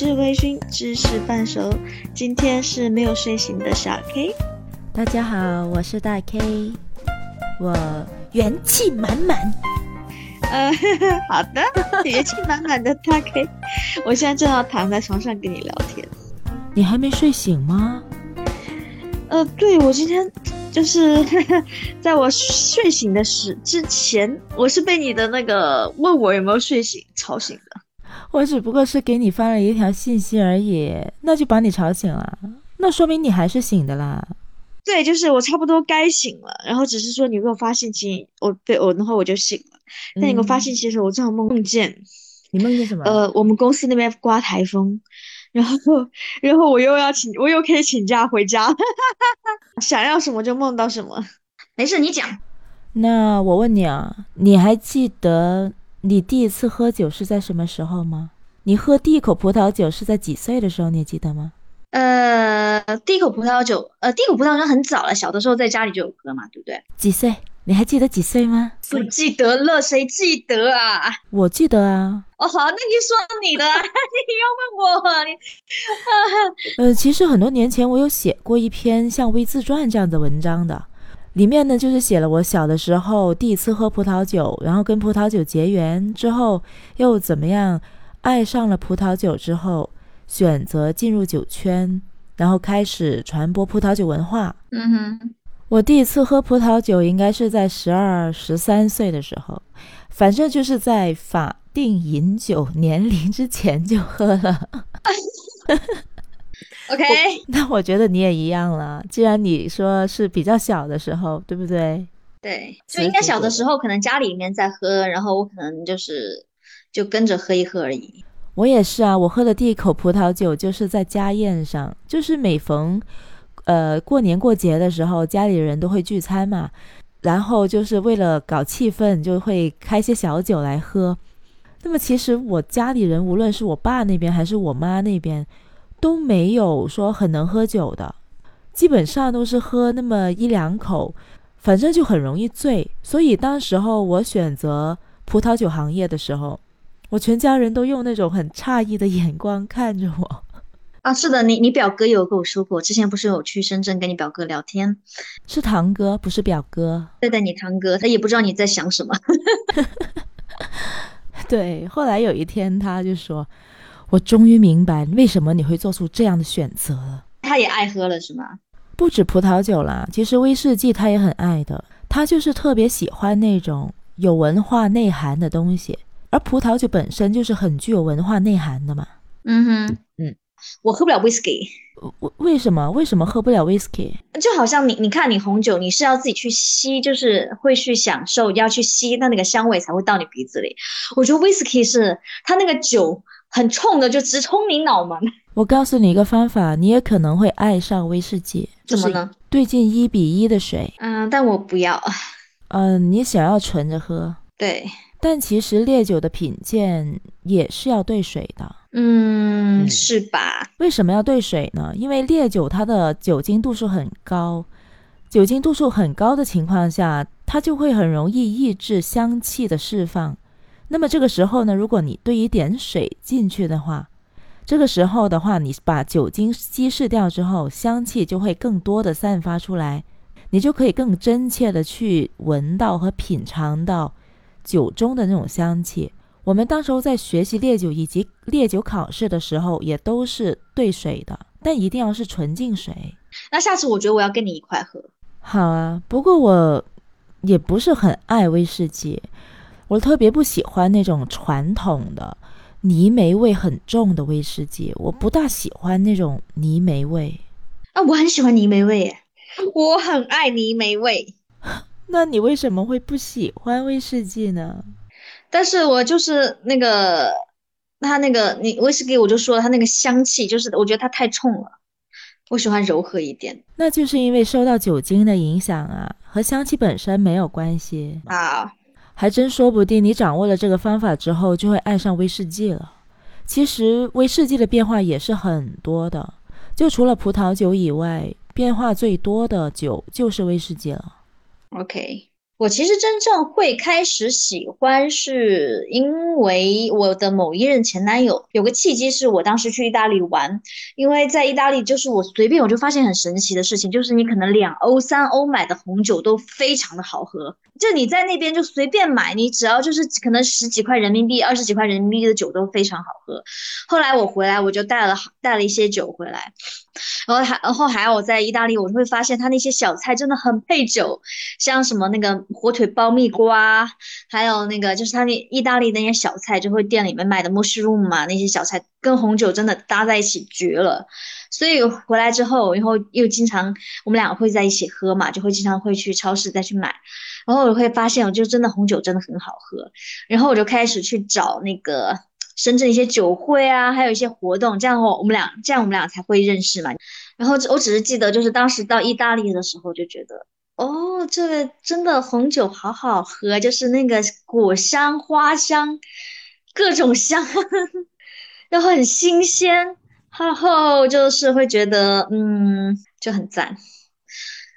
是微醺，知识半熟。今天是没有睡醒的小 K。大家好，我是大 K，我元气满满。呃，好的，元气满满的大 K。我现在正好躺在床上跟你聊天。你还没睡醒吗？呃，对，我今天就是在我睡醒的时之前，我是被你的那个问我有没有睡醒吵醒。我只不过是给你发了一条信息而已，那就把你吵醒了，那说明你还是醒的啦。对，就是我差不多该醒了，然后只是说你给我发信息，我对我然后我就醒了。但你给我发信息的时候，我正好梦梦见，你梦见什么？呃，我们公司那边刮台风，然后然后我又要请，我又可以请假回家，想要什么就梦到什么。没事，你讲。那我问你啊，你还记得？你第一次喝酒是在什么时候吗？你喝第一口葡萄酒是在几岁的时候？你记得吗？呃，第一口葡萄酒，呃，第一口葡萄酒很早了，小的时候在家里就有喝嘛，对不对？几岁？你还记得几岁吗？不记得了，谁记得啊？我记得啊。哦，好，那你说你的，你要问我，你，呃，其实很多年前我有写过一篇像微自传这样的文章的。里面呢，就是写了我小的时候第一次喝葡萄酒，然后跟葡萄酒结缘之后，又怎么样爱上了葡萄酒之后，选择进入酒圈，然后开始传播葡萄酒文化。嗯哼，我第一次喝葡萄酒应该是在十二十三岁的时候，反正就是在法定饮酒年龄之前就喝了。OK，那我觉得你也一样了。既然你说是比较小的时候，对不对？对，就应该小的时候，可能家里面在喝，然后我可能就是就跟着喝一喝而已。我也是啊，我喝的第一口葡萄酒就是在家宴上，就是每逢呃过年过节的时候，家里人都会聚餐嘛，然后就是为了搞气氛，就会开些小酒来喝。那么其实我家里人，无论是我爸那边还是我妈那边。都没有说很能喝酒的，基本上都是喝那么一两口，反正就很容易醉。所以当时候我选择葡萄酒行业的时候，我全家人都用那种很诧异的眼光看着我。啊，是的，你你表哥有跟我说过，之前不是有去深圳跟你表哥聊天，是堂哥，不是表哥。对对，你堂哥，他也不知道你在想什么。对，后来有一天他就说。我终于明白为什么你会做出这样的选择了。他也爱喝了是吗？不止葡萄酒啦，其实威士忌他也很爱的。他就是特别喜欢那种有文化内涵的东西，而葡萄酒本身就是很具有文化内涵的嘛。嗯哼，嗯，我喝不了威士忌。为为什么？为什么喝不了威士忌？就好像你，你看你红酒，你是要自己去吸，就是会去享受，要去吸，那那个香味才会到你鼻子里。我觉得威士忌是它那个酒。很冲的，就直冲你脑门。我告诉你一个方法，你也可能会爱上威士忌。怎么呢？兑进一比一的水。嗯，但我不要。嗯，你想要纯着喝？对。但其实烈酒的品鉴也是要兑水的。嗯，是吧？为什么要兑水呢？因为烈酒它的酒精度数很高，酒精度数很高的情况下，它就会很容易抑制香气的释放。那么这个时候呢，如果你兑一点水进去的话，这个时候的话，你把酒精稀释掉之后，香气就会更多的散发出来，你就可以更真切的去闻到和品尝到酒中的那种香气。我们当时候在学习烈酒以及烈酒考试的时候，也都是兑水的，但一定要是纯净水。那下次我觉得我要跟你一块喝。好啊，不过我也不是很爱威士忌。我特别不喜欢那种传统的泥煤味很重的威士忌，我不大喜欢那种泥煤味。啊，我很喜欢泥煤味耶，我很爱泥煤味。那你为什么会不喜欢威士忌呢？但是我就是那个，它那个你威士忌，我就说它那个香气，就是我觉得它太冲了，我喜欢柔和一点。那就是因为受到酒精的影响啊，和香气本身没有关系啊。还真说不定，你掌握了这个方法之后，就会爱上威士忌了。其实威士忌的变化也是很多的，就除了葡萄酒以外，变化最多的酒就是威士忌了。OK，我其实真正会开始喜欢，是因为我的某一任前男友有个契机，是我当时去意大利玩，因为在意大利，就是我随便我就发现很神奇的事情，就是你可能两欧、三欧买的红酒都非常的好喝，就你在那边就随便买，你只要就是可能十几块人民币、二十几块人民币的酒都非常好喝。后来我回来，我就带了带了一些酒回来。然后还，然后还有我在意大利，我就会发现他那些小菜真的很配酒，像什么那个火腿爆蜜瓜，还有那个就是他那意大利那些小菜，就会店里面卖的 mushroom 嘛，那些小菜跟红酒真的搭在一起绝了。所以回来之后，然后又经常我们两个会在一起喝嘛，就会经常会去超市再去买，然后我会发现，我就真的红酒真的很好喝，然后我就开始去找那个。深圳一些酒会啊，还有一些活动，这样我我们俩这样我们俩才会认识嘛。然后我只是记得，就是当时到意大利的时候就觉得，哦，这个真的红酒好好喝，就是那个果香、花香，各种香，然后很新鲜，然后就是会觉得，嗯，就很赞。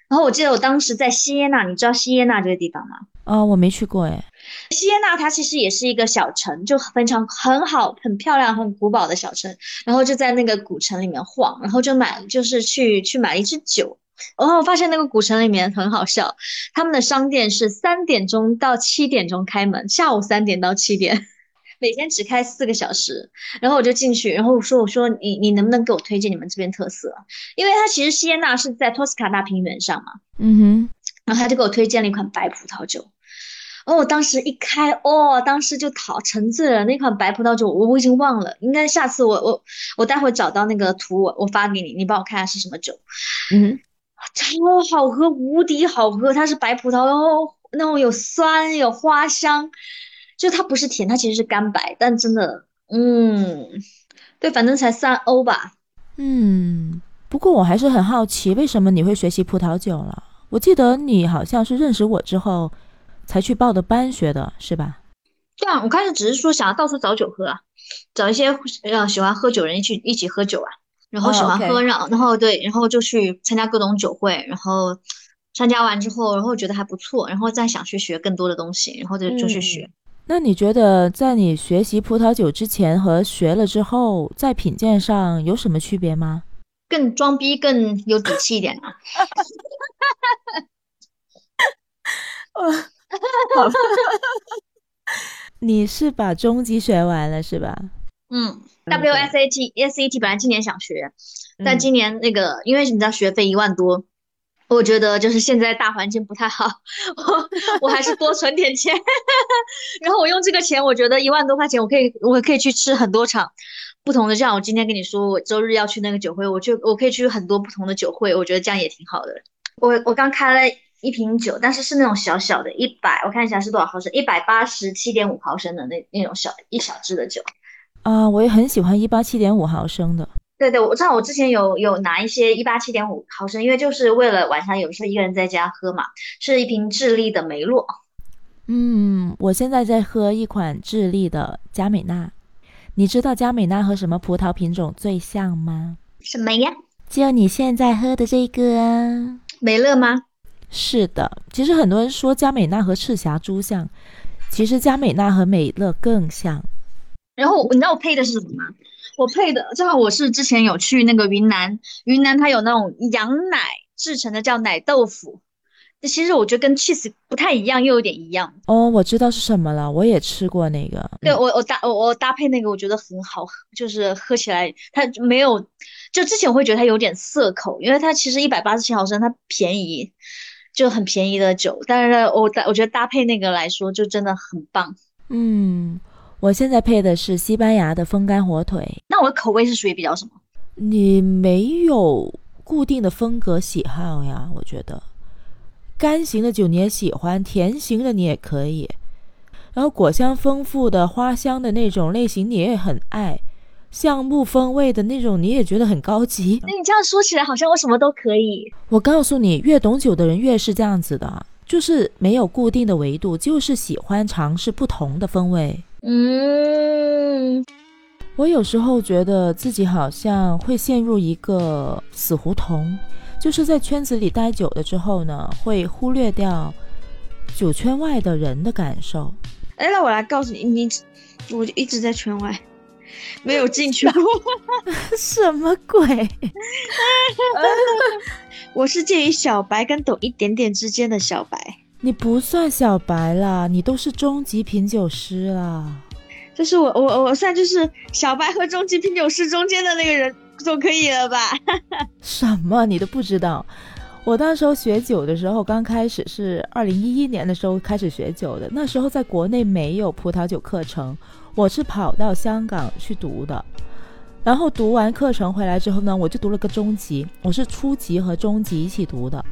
然后我记得我当时在锡耶纳，你知道锡耶纳这个地方吗？啊，我没去过哎。锡耶纳它其实也是一个小城，就非常很好、很漂亮、很古堡的小城。然后就在那个古城里面晃，然后就买，就是去去买了一支酒。然后我发现那个古城里面很好笑，他们的商店是三点钟到七点钟开门，下午三点到七点，每天只开四个小时。然后我就进去，然后我说：“我说你你能不能给我推荐你们这边特色？因为它其实锡耶纳是在托斯卡纳平原上嘛。”嗯哼。然后他就给我推荐了一款白葡萄酒。哦，我当时一开，哦，当时就陶沉醉了。那款白葡萄酒，我我已经忘了，应该下次我我我待会找到那个图，我我发给你，你帮我看下是什么酒。嗯，超好喝，无敌好喝。它是白葡萄，然后那种有酸有花香，就它不是甜，它其实是干白，但真的，嗯，对，反正才三欧吧。嗯，不过我还是很好奇，为什么你会学习葡萄酒了？我记得你好像是认识我之后。才去报的班学的是吧？对啊，我开始只是说想要到处找酒喝啊，找一些呃喜欢喝酒人一起一起喝酒啊，然后喜欢喝，然后然后对，然后就去参加各种酒会，然后参加完之后，然后觉得还不错，然后再想去学更多的东西，然后就就去学。那你觉得在你学习葡萄酒之前和学了之后，在品鉴上有什么区别吗？更装逼，更有底气一点啊！好，你是把中级学完了是吧？嗯，WSAT、SAT 本来今年想学，但今年那个因为你知道学费一万多，我觉得就是现在大环境不太好，我 我还是多存点钱，然后我用这个钱，我觉得一万多块钱我可以我可以去吃很多场不同的，像我今天跟你说我周日要去那个酒会，我就我可以去很多不同的酒会，我觉得这样也挺好的。我我刚开了。一瓶酒，但是是那种小小的，一百，我看一下是多少毫升，一百八十七点五毫升的那那种小一小支的酒。啊，我也很喜欢一八七点五毫升的。对对，我知道我之前有有拿一些一八七点五毫升，因为就是为了晚上有时候一个人在家喝嘛，是一瓶智利的梅洛。嗯，我现在在喝一款智利的加美纳。你知道加美纳和什么葡萄品种最像吗？什么呀？就你现在喝的这个梅乐吗？是的，其实很多人说佳美娜和赤霞珠像，其实佳美娜和美乐更像。然后你知道我配的是什么吗？我配的正好我是之前有去那个云南，云南它有那种羊奶制成的叫奶豆腐，那其实我觉得跟 cheese 不太一样，又有点一样。哦，我知道是什么了，我也吃过那个。对我我搭我我搭配那个，我觉得很好，就是喝起来它没有，就之前我会觉得它有点涩口，因为它其实一百八十七毫升，它便宜。就很便宜的酒，但是我搭我觉得搭配那个来说就真的很棒。嗯，我现在配的是西班牙的风干火腿。那我的口味是属于比较什么？你没有固定的风格喜好呀？我觉得干型的酒你也喜欢，甜型的你也可以，然后果香丰富的花香的那种类型你也很爱。橡木风味的那种，你也觉得很高级。那你这样说起来，好像我什么都可以。我告诉你，越懂酒的人越是这样子的，就是没有固定的维度，就是喜欢尝试不同的风味。嗯，我有时候觉得自己好像会陷入一个死胡同，就是在圈子里待久了之后呢，会忽略掉酒圈外的人的感受。哎，那我来告诉你，你我就一直在圈外，没有进去过。什么鬼？我是介于小白跟懂一点点之间的小白。你不算小白啦，你都是中级品酒师啦。就是我我我算就是小白和中级品酒师中间的那个人总可以了吧？什么？你都不知道？我那时候学酒的时候，刚开始是二零一一年的时候开始学酒的。那时候在国内没有葡萄酒课程，我是跑到香港去读的。然后读完课程回来之后呢，我就读了个中级，我是初级和中级一起读的。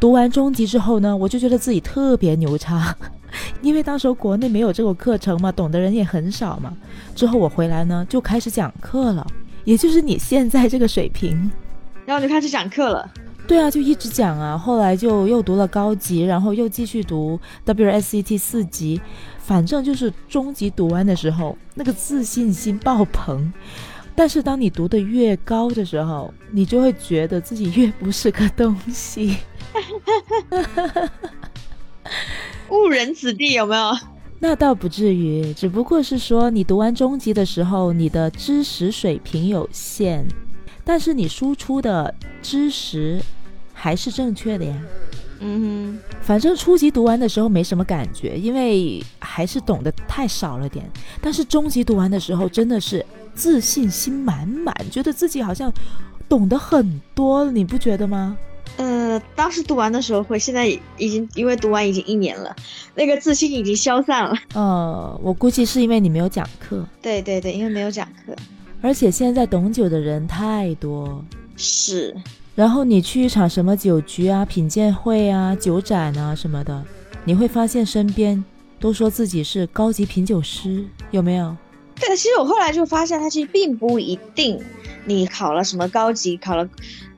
读完中级之后呢，我就觉得自己特别牛叉，因为当时国内没有这个课程嘛，懂的人也很少嘛。之后我回来呢，就开始讲课了，也就是你现在这个水平，然后就开始讲课了。对啊，就一直讲啊，后来就又读了高级，然后又继续读 WSET 四级，反正就是中级读完的时候，那个自信心爆棚。但是当你读的越高的时候，你就会觉得自己越不是个东西。误人子弟有没有？那倒不至于，只不过是说你读完中级的时候，你的知识水平有限，但是你输出的知识。还是正确的呀，嗯哼，反正初级读完的时候没什么感觉，因为还是懂得太少了点。但是中级读完的时候，真的是自信心满满，觉得自己好像懂得很多，你不觉得吗？呃，当时读完的时候会，现在已经因为读完已经一年了，那个自信已经消散了。呃，我估计是因为你没有讲课。对对对，因为没有讲课，而且现在懂酒的人太多。是。然后你去一场什么酒局啊、品鉴会啊、酒展啊什么的，你会发现身边都说自己是高级品酒师，有没有？对，其实我后来就发现，他其实并不一定，你考了什么高级，考了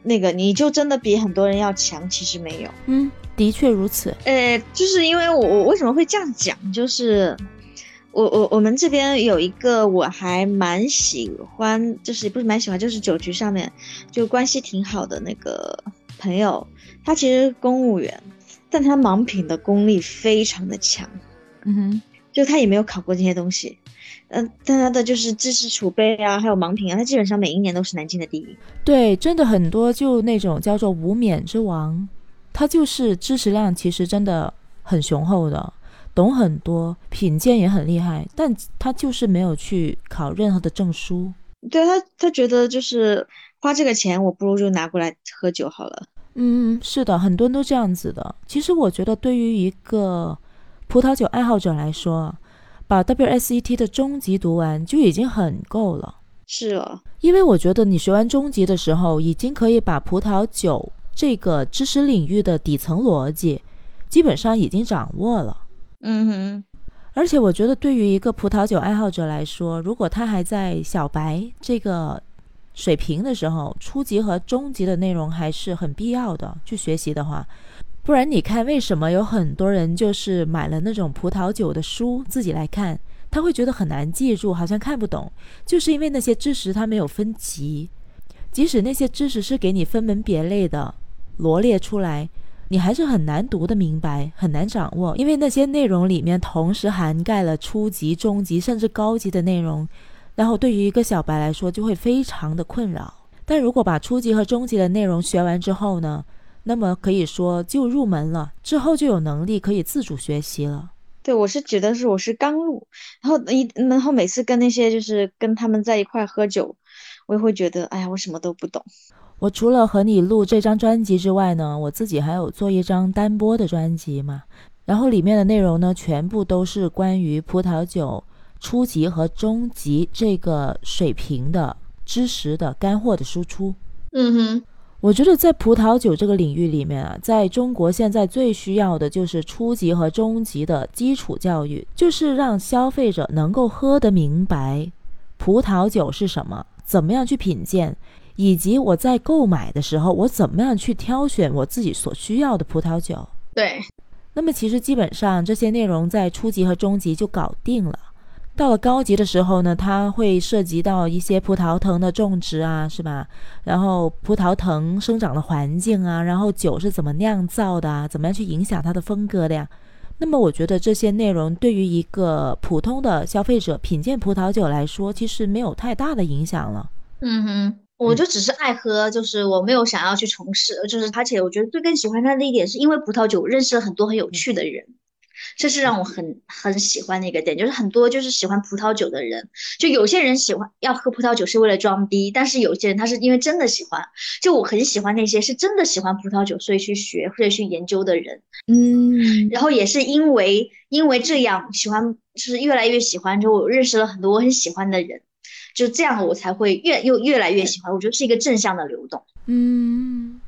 那个，你就真的比很多人要强。其实没有。嗯，的确如此。呃，就是因为我我为什么会这样讲，就是。我我我们这边有一个我还蛮喜欢，就是不是蛮喜欢，就是酒局上面就关系挺好的那个朋友，他其实公务员，但他盲品的功力非常的强，嗯哼，就他也没有考过这些东西，嗯，但他的就是知识储备啊，还有盲品啊，他基本上每一年都是南京的第一。对，真的很多就那种叫做无冕之王，他就是知识量其实真的很雄厚的。懂很多，品鉴也很厉害，但他就是没有去考任何的证书。对他，他觉得就是花这个钱，我不如就拿过来喝酒好了。嗯，是的，很多人都这样子的。其实我觉得，对于一个葡萄酒爱好者来说，把 WSET 的中级读完就已经很够了。是了，因为我觉得你学完中级的时候，已经可以把葡萄酒这个知识领域的底层逻辑基本上已经掌握了。嗯哼，而且我觉得，对于一个葡萄酒爱好者来说，如果他还在小白这个水平的时候，初级和中级的内容还是很必要的去学习的话，不然你看，为什么有很多人就是买了那种葡萄酒的书自己来看，他会觉得很难记住，好像看不懂，就是因为那些知识他没有分级，即使那些知识是给你分门别类的罗列出来。你还是很难读得明白，很难掌握，因为那些内容里面同时涵盖了初级、中级甚至高级的内容，然后对于一个小白来说就会非常的困扰。但如果把初级和中级的内容学完之后呢，那么可以说就入门了，之后就有能力可以自主学习了。对我是觉得是我是刚入，然后一然后每次跟那些就是跟他们在一块喝酒，我也会觉得哎呀，我什么都不懂。我除了和你录这张专辑之外呢，我自己还有做一张单播的专辑嘛。然后里面的内容呢，全部都是关于葡萄酒初级和中级这个水平的知识的干货的输出。嗯哼，我觉得在葡萄酒这个领域里面啊，在中国现在最需要的就是初级和中级的基础教育，就是让消费者能够喝得明白葡萄酒是什么，怎么样去品鉴。以及我在购买的时候，我怎么样去挑选我自己所需要的葡萄酒？对，那么其实基本上这些内容在初级和中级就搞定了。到了高级的时候呢，它会涉及到一些葡萄藤的种植啊，是吧？然后葡萄藤生长的环境啊，然后酒是怎么酿造的啊，怎么样去影响它的风格的呀？那么我觉得这些内容对于一个普通的消费者品鉴葡萄酒来说，其实没有太大的影响了。嗯哼，我就只是爱喝，就是我没有想要去从事，就是而且我觉得最更喜欢它的一点是因为葡萄酒认识了很多很有趣的人。这是让我很很喜欢的一个点，就是很多就是喜欢葡萄酒的人，就有些人喜欢要喝葡萄酒是为了装逼，但是有些人他是因为真的喜欢。就我很喜欢那些是真的喜欢葡萄酒，所以去学或者去研究的人。嗯，然后也是因为因为这样喜欢，就是越来越喜欢之后，我认识了很多我很喜欢的人，就这样我才会越又越来越喜欢。我觉得是一个正向的流动。嗯，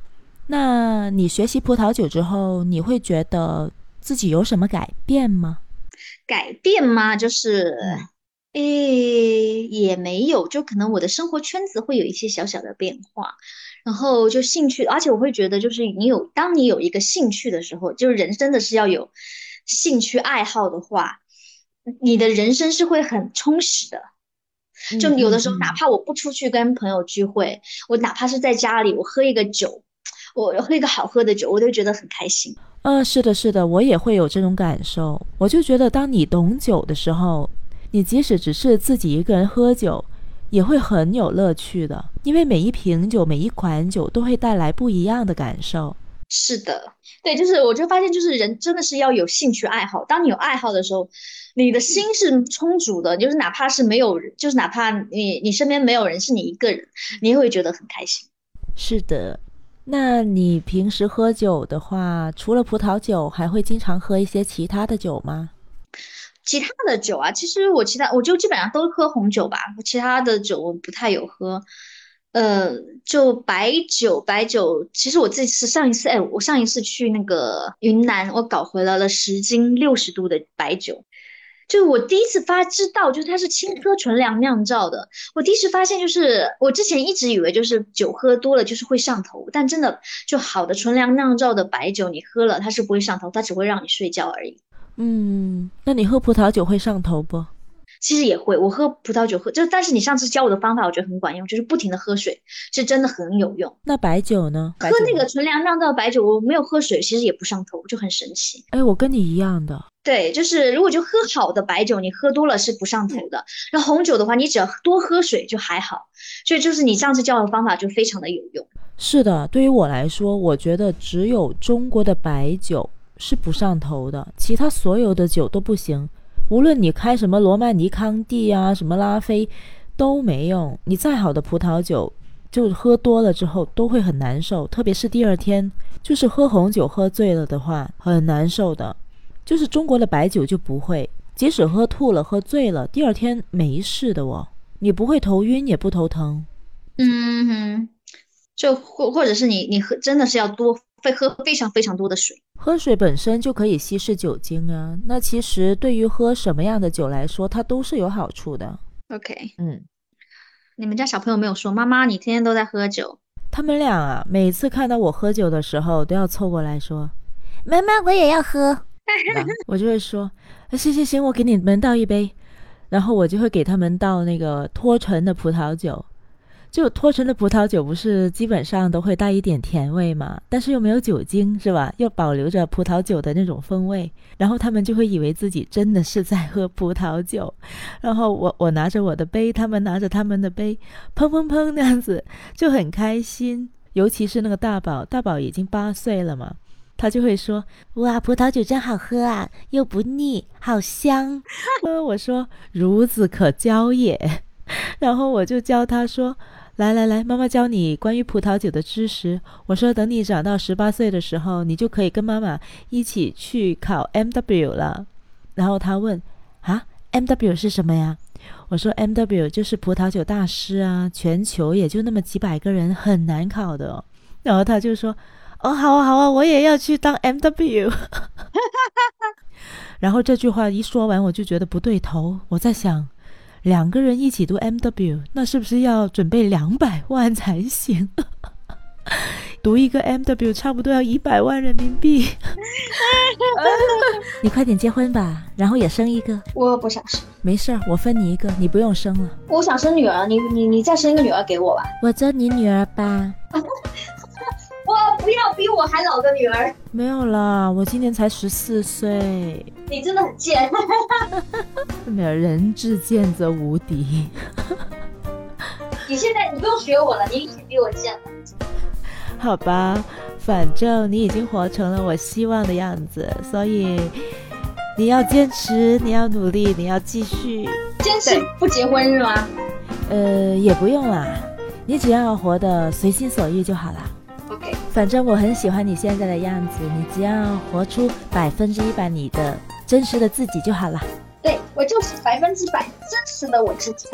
那你学习葡萄酒之后，你会觉得？自己有什么改变吗？改变吗？就是，诶，也没有，就可能我的生活圈子会有一些小小的变化，然后就兴趣，而且我会觉得，就是你有，当你有一个兴趣的时候，就是人真的是要有兴趣爱好的话，你的人生是会很充实的。就有的时候，哪怕我不出去跟朋友聚会，我哪怕是在家里，我喝一个酒，我喝一个好喝的酒，我都觉得很开心。嗯，是的，是的，我也会有这种感受。我就觉得，当你懂酒的时候，你即使只是自己一个人喝酒，也会很有乐趣的。因为每一瓶酒、每一款酒都会带来不一样的感受。是的，对，就是我就发现，就是人真的是要有兴趣爱好。当你有爱好的时候，你的心是充足的。就是哪怕是没有人，就是哪怕你你身边没有人，是你一个人，你也会觉得很开心。是的。那你平时喝酒的话，除了葡萄酒，还会经常喝一些其他的酒吗？其他的酒啊，其实我其他我就基本上都喝红酒吧，其他的酒我不太有喝。呃，就白酒，白酒，其实我这次上一次，哎，我上一次去那个云南，我搞回来了十斤六十度的白酒。就我第一次发知道，就是它是青稞纯粮酿造的。我第一次发现，就是我之前一直以为就是酒喝多了就是会上头，但真的就好的纯粮酿造的白酒，你喝了它是不会上头，它只会让你睡觉而已。嗯，那你喝葡萄酒会上头不？其实也会，我喝葡萄酒喝就，但是你上次教我的方法，我觉得很管用，就是不停的喝水，是真的很有用。那白酒呢？喝那个纯粮酿造白酒，我没有喝水，其实也不上头，就很神奇。哎，我跟你一样的。对，就是如果就喝好的白酒，你喝多了是不上头的。那红酒的话，你只要多喝水就还好。所以就是你上次教的方法就非常的有用。是的，对于我来说，我觉得只有中国的白酒是不上头的，其他所有的酒都不行。无论你开什么罗曼尼康帝啊，什么拉菲，都没用。你再好的葡萄酒，就喝多了之后都会很难受，特别是第二天，就是喝红酒喝醉了的话，很难受的。就是中国的白酒就不会，即使喝吐了、喝醉了，第二天没事的哦，你不会头晕也不头疼。嗯哼，就或或者是你你喝真的是要多会喝非常非常多的水，喝水本身就可以稀释酒精啊。那其实对于喝什么样的酒来说，它都是有好处的。OK，嗯，你们家小朋友没有说妈妈你天天都在喝酒？他们俩啊，每次看到我喝酒的时候，都要凑过来说：“妈妈，我也要喝。”我就会说，行行行，我给你们倒一杯，然后我就会给他们倒那个脱醇的葡萄酒。就脱醇的葡萄酒不是基本上都会带一点甜味嘛，但是又没有酒精，是吧？又保留着葡萄酒的那种风味，然后他们就会以为自己真的是在喝葡萄酒。然后我我拿着我的杯，他们拿着他们的杯，砰砰砰那样子就很开心。尤其是那个大宝，大宝已经八岁了嘛。他就会说：“哇，葡萄酒真好喝啊，又不腻，好香。”呃，我说：“孺子可教也。”然后我就教他说：“来来来，妈妈教你关于葡萄酒的知识。”我说：“等你长到十八岁的时候，你就可以跟妈妈一起去考 M W 了。”然后他问：“啊，M W 是什么呀？”我说：“M W 就是葡萄酒大师啊，全球也就那么几百个人，很难考的。”然后他就说。哦，好啊，好啊，我也要去当 M W。然后这句话一说完，我就觉得不对头。我在想，两个人一起读 M W，那是不是要准备两百万才行？读一个 M W 差不多要一百万人民币。你快点结婚吧，然后也生一个。我不想生。没事儿，我分你一个，你不用生了。我想生女儿，你你你再生一个女儿给我吧。我做你女儿吧。我不要比我还老的女儿。没有啦，我今年才十四岁。你真的很贱。没有人至贱则无敌。你现在你不用学我了，你已经比我贱了。好吧，反正你已经活成了我希望的样子，所以你要坚持，你要努力，你要继续坚持不结婚是吗？呃，也不用啦，你只要活得随心所欲就好了。反正我很喜欢你现在的样子，你只要活出百分之一百你的真实的自己就好了。对我就是百分之百真实的我自己。